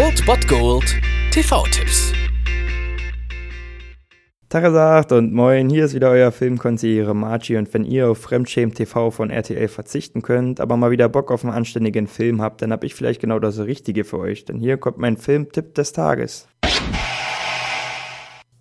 Old Bot Gold TV-Tipps. Tagesacht und moin, hier ist wieder euer Filmkonsigliere Margie und wenn ihr auf Fremdschämen TV von RTL verzichten könnt, aber mal wieder Bock auf einen anständigen Film habt, dann hab ich vielleicht genau das Richtige für euch, denn hier kommt mein Filmtipp des Tages.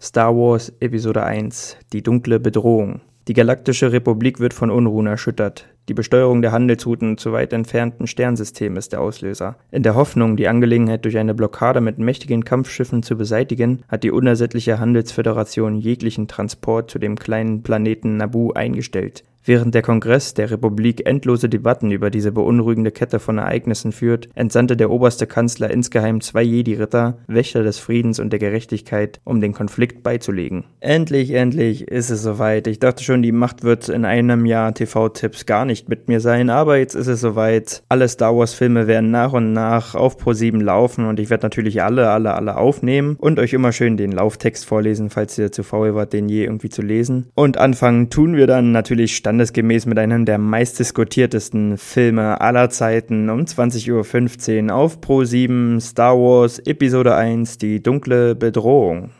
Star Wars Episode 1 Die dunkle Bedrohung die Galaktische Republik wird von Unruhen erschüttert. Die Besteuerung der Handelsrouten zu weit entfernten Sternsystemen ist der Auslöser. In der Hoffnung, die Angelegenheit durch eine Blockade mit mächtigen Kampfschiffen zu beseitigen, hat die unersättliche Handelsföderation jeglichen Transport zu dem kleinen Planeten Naboo eingestellt. Während der Kongress der Republik endlose Debatten über diese beunruhigende Kette von Ereignissen führt, entsandte der oberste Kanzler insgeheim zwei Jedi-Ritter, Wächter des Friedens und der Gerechtigkeit, um den Konflikt beizulegen. Endlich, endlich ist es soweit. Ich dachte schon, die Macht wird in einem Jahr TV-Tipps gar nicht mit mir sein, aber jetzt ist es soweit. Alle Star Wars-Filme werden nach und nach auf Pro7 laufen und ich werde natürlich alle, alle, alle aufnehmen und euch immer schön den Lauftext vorlesen, falls ihr zu faul wart, den je irgendwie zu lesen. Und anfangen tun wir dann natürlich stand standesgemäß mit einem der meistdiskutiertesten Filme aller Zeiten um 20.15 Uhr auf Pro7 Star Wars Episode 1 Die dunkle Bedrohung.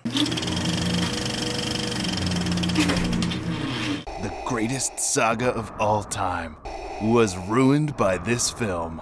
The greatest saga of all time was ruined by this film.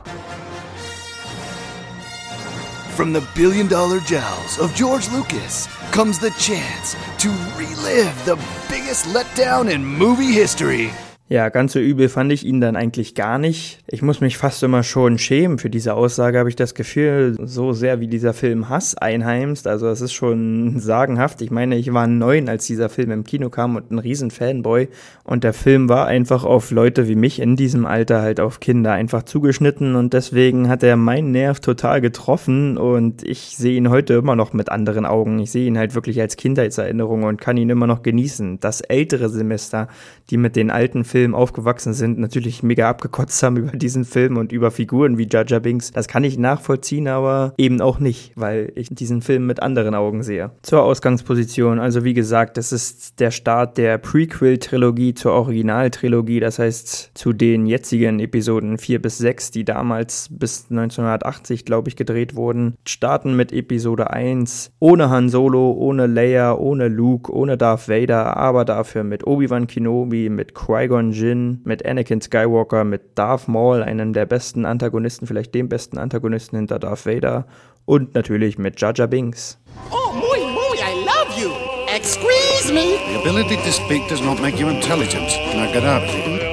From the billion dollar jowls of George Lucas comes the chance to relive the biggest letdown in movie history. Ja, ganz so übel fand ich ihn dann eigentlich gar nicht. Ich muss mich fast immer schon schämen für diese Aussage, habe ich das Gefühl, so sehr wie dieser Film Hass einheimst. Also es ist schon sagenhaft. Ich meine, ich war neun, als dieser Film im Kino kam und ein riesen Fanboy. Und der Film war einfach auf Leute wie mich in diesem Alter, halt auf Kinder, einfach zugeschnitten. Und deswegen hat er meinen Nerv total getroffen. Und ich sehe ihn heute immer noch mit anderen Augen. Ich sehe ihn halt wirklich als Kindheitserinnerung und kann ihn immer noch genießen. Das ältere Semester, die mit den alten Filmen Film aufgewachsen sind, natürlich mega abgekotzt haben über diesen Film und über Figuren wie Jar Binks. Das kann ich nachvollziehen, aber eben auch nicht, weil ich diesen Film mit anderen Augen sehe. Zur Ausgangsposition, also wie gesagt, das ist der Start der Prequel-Trilogie zur Originaltrilogie, das heißt zu den jetzigen Episoden 4 bis 6, die damals bis 1980, glaube ich, gedreht wurden. Starten mit Episode 1 ohne Han Solo, ohne Leia, ohne Luke, ohne Darth Vader, aber dafür mit Obi-Wan Kenobi, mit Qui-Gon Qui-Gon Jinn, mit Anakin Skywalker, mit Darth Maul, einem der besten Antagonisten, vielleicht dem besten Antagonisten hinter Darth Vader und natürlich mit Jar Jar Binks. Oh, muy, muy, I love you. Excuse me. The ability to speak does not make you intelligent. Now get out of here.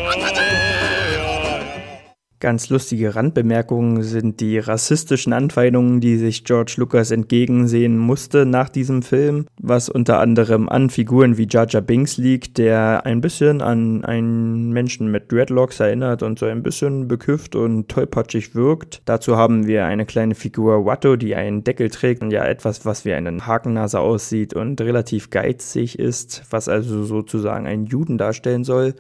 Ganz lustige Randbemerkungen sind die rassistischen Anfeindungen, die sich George Lucas entgegensehen musste nach diesem Film, was unter anderem an Figuren wie Jar Binks liegt, der ein bisschen an einen Menschen mit Dreadlocks erinnert und so ein bisschen beküfft und tollpatschig wirkt. Dazu haben wir eine kleine Figur Watto, die einen Deckel trägt und ja etwas, was wie eine Hakennase aussieht und relativ geizig ist, was also sozusagen einen Juden darstellen soll.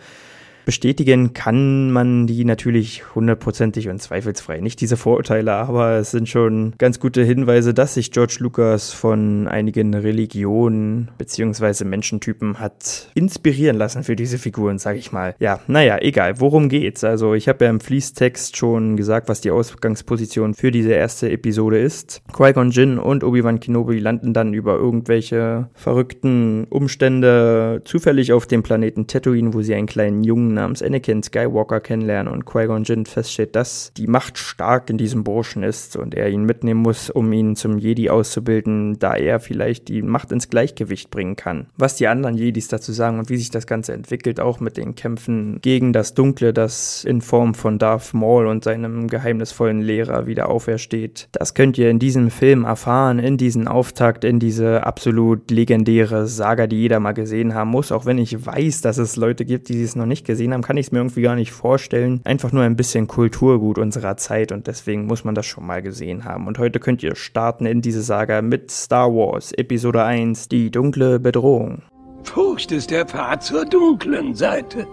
Bestätigen kann man die natürlich hundertprozentig und zweifelsfrei nicht, diese Vorurteile, aber es sind schon ganz gute Hinweise, dass sich George Lucas von einigen Religionen bzw. Menschentypen hat inspirieren lassen für diese Figuren, sag ich mal. Ja, naja, egal, worum geht's? Also ich habe ja im Fließtext schon gesagt, was die Ausgangsposition für diese erste Episode ist. Qui-Gon Jinn und Obi-Wan Kenobi landen dann über irgendwelche verrückten Umstände zufällig auf dem Planeten Tatooine, wo sie einen kleinen Jungen namens Anakin Skywalker kennenlernen und Qui-Gon Jinn feststellt, dass die Macht stark in diesem Burschen ist und er ihn mitnehmen muss, um ihn zum Jedi auszubilden, da er vielleicht die Macht ins Gleichgewicht bringen kann. Was die anderen Jedis dazu sagen und wie sich das Ganze entwickelt, auch mit den Kämpfen gegen das Dunkle, das in Form von Darth Maul und seinem geheimnisvollen Lehrer wieder aufersteht. Das könnt ihr in diesem Film erfahren, in diesen Auftakt, in diese absolut legendäre Saga, die jeder mal gesehen haben muss, auch wenn ich weiß, dass es Leute gibt, die es noch nicht gesehen gesehen haben, kann ich es mir irgendwie gar nicht vorstellen. Einfach nur ein bisschen Kulturgut unserer Zeit und deswegen muss man das schon mal gesehen haben. Und heute könnt ihr starten in diese Saga mit Star Wars Episode 1, die dunkle Bedrohung. Furcht ist der Pfad zur dunklen Seite.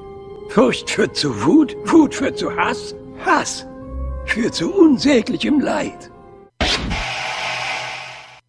Furcht führt zu Wut, Wut führt zu Hass, Hass führt zu unsäglichem Leid.